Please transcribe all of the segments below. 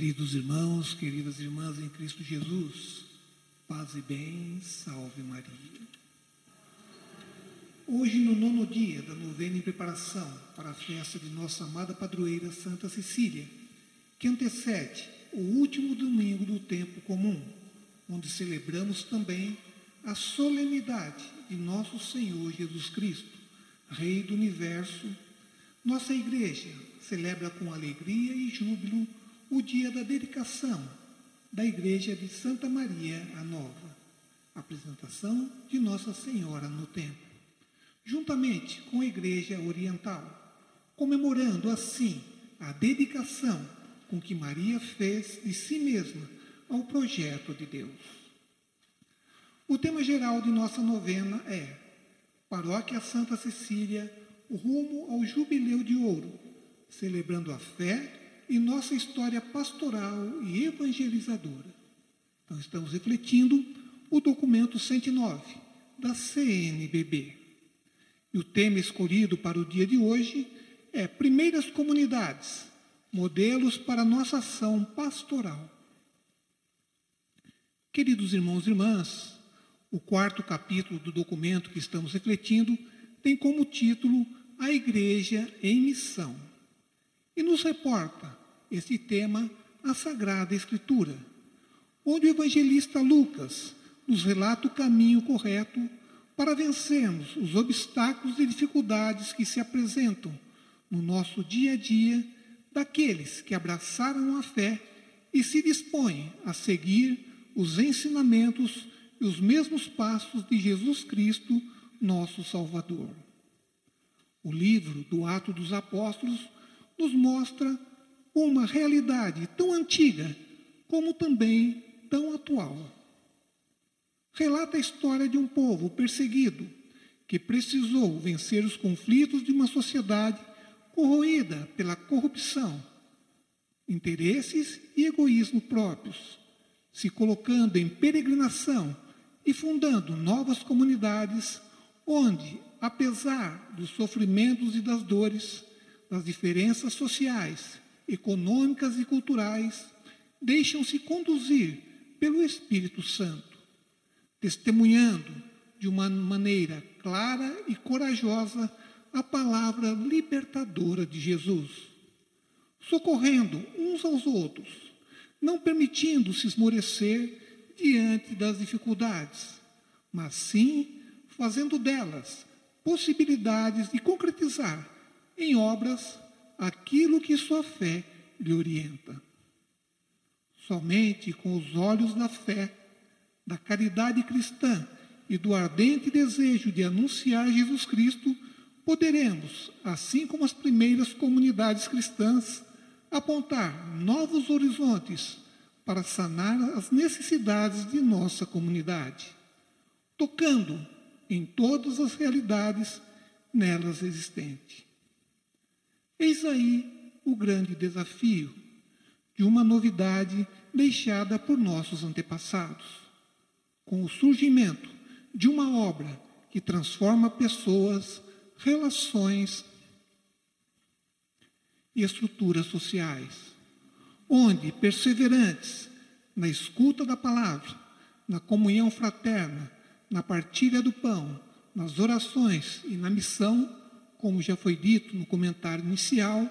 Queridos irmãos, queridas irmãs em Cristo Jesus, paz e bem, salve Maria. Hoje, no nono dia da novena em preparação para a festa de nossa amada padroeira Santa Cecília, que antecede o último domingo do tempo comum, onde celebramos também a solenidade de nosso Senhor Jesus Cristo, Rei do Universo, nossa Igreja celebra com alegria e júbilo o dia da dedicação da Igreja de Santa Maria a Nova, apresentação de Nossa Senhora no templo, juntamente com a Igreja Oriental, comemorando assim a dedicação com que Maria fez de si mesma ao projeto de Deus. O tema geral de nossa novena é Paróquia Santa Cecília, rumo ao Jubileu de Ouro, celebrando a fé e nossa história pastoral e evangelizadora. Então, estamos refletindo o documento 109 da CNBB. E o tema escolhido para o dia de hoje é Primeiras Comunidades, modelos para nossa ação pastoral. Queridos irmãos e irmãs, o quarto capítulo do documento que estamos refletindo tem como título A Igreja em Missão. E nos reporta esse tema a Sagrada Escritura, onde o evangelista Lucas nos relata o caminho correto para vencermos os obstáculos e dificuldades que se apresentam no nosso dia a dia daqueles que abraçaram a fé e se dispõem a seguir os ensinamentos e os mesmos passos de Jesus Cristo, nosso Salvador. O livro do Ato dos Apóstolos nos mostra uma realidade tão antiga como também tão atual. Relata a história de um povo perseguido que precisou vencer os conflitos de uma sociedade corroída pela corrupção, interesses e egoísmo próprios, se colocando em peregrinação e fundando novas comunidades onde, apesar dos sofrimentos e das dores, das diferenças sociais econômicas e culturais, deixam-se conduzir pelo Espírito Santo, testemunhando de uma maneira clara e corajosa a palavra libertadora de Jesus, socorrendo uns aos outros, não permitindo se esmorecer diante das dificuldades, mas sim fazendo delas possibilidades de concretizar em obras aquilo que sua fé lhe orienta. Somente com os olhos da fé, da caridade cristã e do ardente desejo de anunciar Jesus Cristo, poderemos, assim como as primeiras comunidades cristãs, apontar novos horizontes para sanar as necessidades de nossa comunidade, tocando em todas as realidades nelas existentes. Eis aí o grande desafio de uma novidade deixada por nossos antepassados, com o surgimento de uma obra que transforma pessoas, relações e estruturas sociais, onde perseverantes na escuta da palavra, na comunhão fraterna, na partilha do pão, nas orações e na missão, como já foi dito no comentário inicial,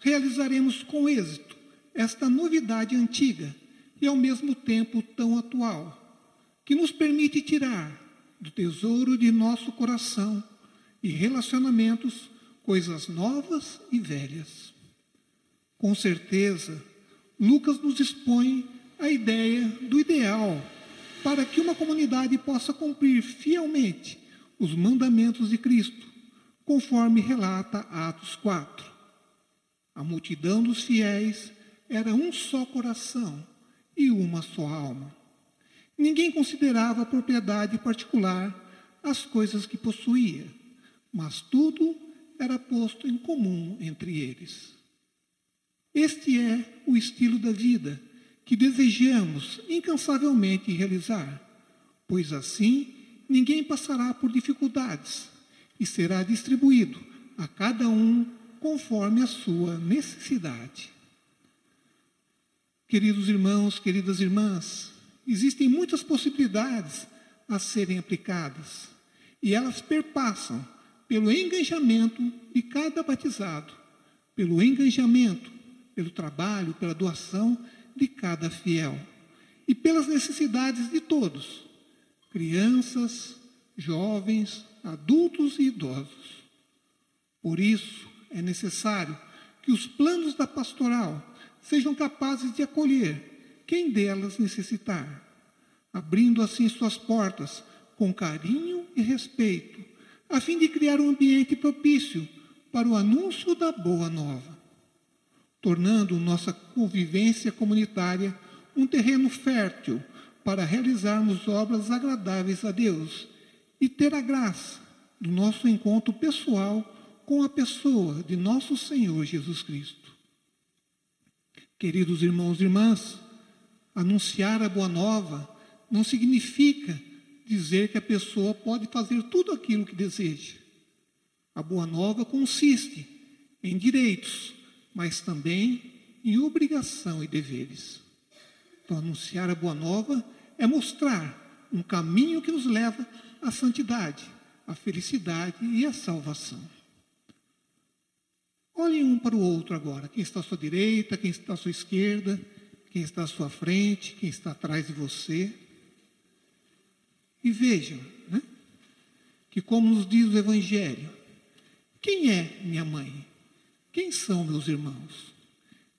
realizaremos com êxito esta novidade antiga e ao mesmo tempo tão atual, que nos permite tirar do tesouro de nosso coração e relacionamentos coisas novas e velhas. Com certeza, Lucas nos expõe a ideia do ideal para que uma comunidade possa cumprir fielmente os mandamentos de Cristo conforme relata Atos 4. A multidão dos fiéis era um só coração e uma só alma. Ninguém considerava propriedade particular as coisas que possuía, mas tudo era posto em comum entre eles. Este é o estilo da vida que desejamos incansavelmente realizar, pois assim ninguém passará por dificuldades e será distribuído a cada um conforme a sua necessidade. Queridos irmãos, queridas irmãs, existem muitas possibilidades a serem aplicadas e elas perpassam pelo engajamento de cada batizado, pelo engajamento, pelo trabalho, pela doação de cada fiel e pelas necessidades de todos, crianças, jovens, adultos e idosos. Por isso, é necessário que os planos da pastoral sejam capazes de acolher quem delas necessitar, abrindo assim suas portas com carinho e respeito, a fim de criar um ambiente propício para o anúncio da boa nova, tornando nossa convivência comunitária um terreno fértil para realizarmos obras agradáveis a Deus e ter a graça do nosso encontro pessoal com a pessoa de nosso Senhor Jesus Cristo. Queridos irmãos e irmãs, anunciar a boa nova não significa dizer que a pessoa pode fazer tudo aquilo que deseja. A boa nova consiste em direitos, mas também em obrigação e deveres. Então, anunciar a boa nova é mostrar um caminho que nos leva à santidade, à felicidade e à salvação. Olhem um para o outro agora. Quem está à sua direita, quem está à sua esquerda, quem está à sua frente, quem está atrás de você. E vejam, né, que como nos diz o Evangelho, quem é minha mãe? Quem são meus irmãos?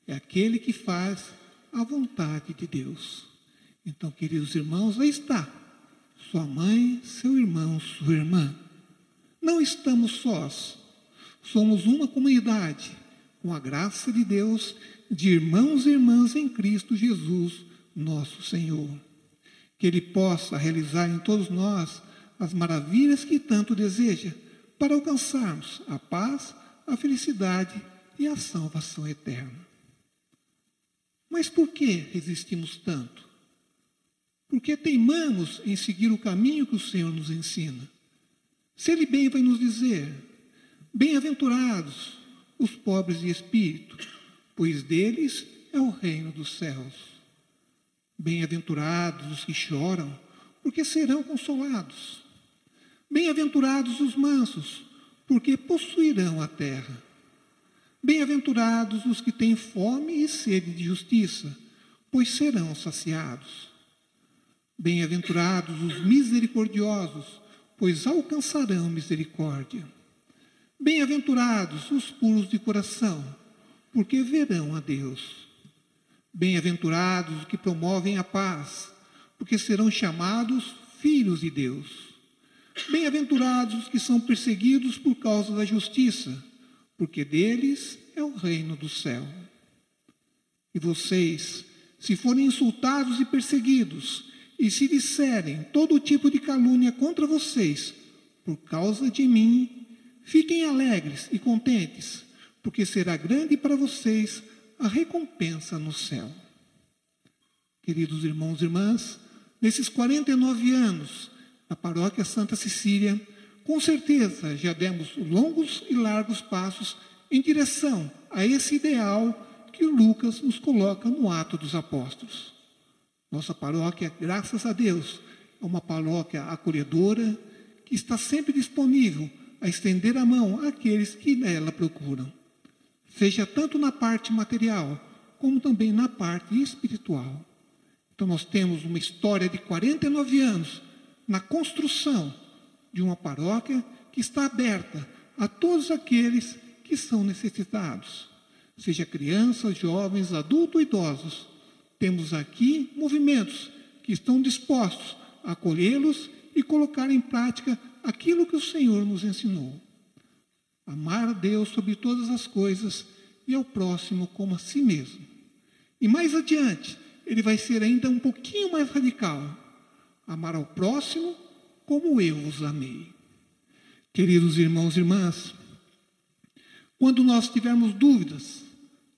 É aquele que faz a vontade de Deus. Então, queridos irmãos, aí está. Sua mãe, seu irmão, sua irmã. Não estamos sós. Somos uma comunidade, com a graça de Deus, de irmãos e irmãs em Cristo Jesus, nosso Senhor que Ele possa realizar em todos nós as maravilhas que tanto deseja, para alcançarmos a paz, a felicidade e a salvação eterna. Mas por que resistimos tanto? Porque teimamos em seguir o caminho que o Senhor nos ensina. Se Ele bem vai nos dizer: Bem-aventurados os pobres de espírito, pois deles é o reino dos céus. Bem-aventurados os que choram, porque serão consolados. Bem-aventurados os mansos, porque possuirão a terra. Bem-aventurados os que têm fome e sede de justiça, pois serão saciados. Bem-aventurados os misericordiosos, pois alcançarão misericórdia. Bem-aventurados os puros de coração, porque verão a Deus. Bem-aventurados os que promovem a paz, porque serão chamados filhos de Deus. Bem-aventurados os que são perseguidos por causa da justiça, porque deles é o reino do céu. E vocês, se forem insultados e perseguidos, e se disserem todo tipo de calúnia contra vocês, por causa de mim, fiquem alegres e contentes, porque será grande para vocês a recompensa no céu. Queridos irmãos e irmãs, nesses 49 anos na paróquia Santa Cecília, com certeza já demos longos e largos passos em direção a esse ideal que Lucas nos coloca no Ato dos Apóstolos. Nossa paróquia, graças a Deus, é uma paróquia acolhedora que está sempre disponível a estender a mão àqueles que nela procuram seja tanto na parte material, como também na parte espiritual. Então, nós temos uma história de 49 anos na construção de uma paróquia que está aberta a todos aqueles que são necessitados, seja crianças, jovens, adultos, idosos. Temos aqui movimentos que estão dispostos a acolhê-los e colocar em prática aquilo que o Senhor nos ensinou. Amar a Deus sobre todas as coisas e ao próximo como a si mesmo. E mais adiante, ele vai ser ainda um pouquinho mais radical. Amar ao próximo como eu os amei. Queridos irmãos e irmãs, quando nós tivermos dúvidas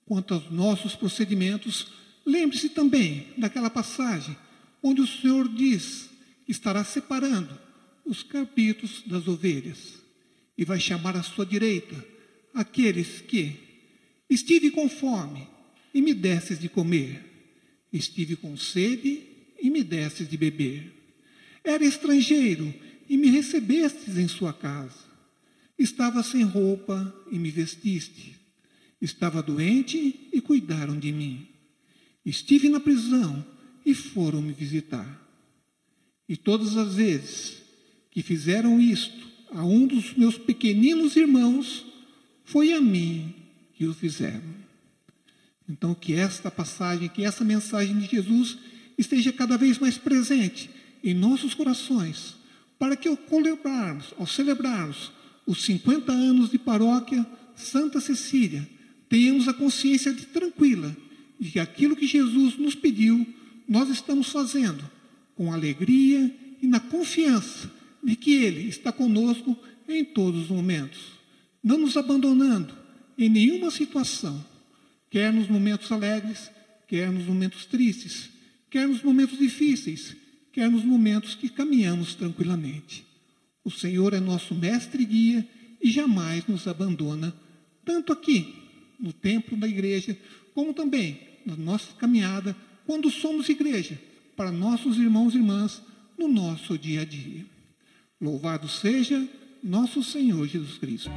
quanto aos nossos procedimentos, lembre-se também daquela passagem onde o Senhor diz que estará separando os capítulos das ovelhas e vai chamar à sua direita aqueles que estive com fome e me desses de comer, Estive com sede e me destes de beber. Era estrangeiro e me recebestes em sua casa. Estava sem roupa e me vestiste. Estava doente e cuidaram de mim. Estive na prisão e foram me visitar. E todas as vezes que fizeram isto a um dos meus pequeninos irmãos, foi a mim que o fizeram. Então, que esta passagem, que essa mensagem de Jesus esteja cada vez mais presente em nossos corações, para que ao celebrarmos, ao celebrarmos os 50 anos de paróquia Santa Cecília, tenhamos a consciência de tranquila de que aquilo que Jesus nos pediu, nós estamos fazendo com alegria e na confiança de que Ele está conosco em todos os momentos, não nos abandonando em nenhuma situação, quer nos momentos alegres, quer nos momentos tristes, quer nos momentos difíceis, quer nos momentos que caminhamos tranquilamente. O Senhor é nosso mestre e guia e jamais nos abandona, tanto aqui, no templo da igreja, como também na nossa caminhada, quando somos igreja, para nossos irmãos e irmãs no nosso dia a dia. Louvado seja nosso Senhor Jesus Cristo.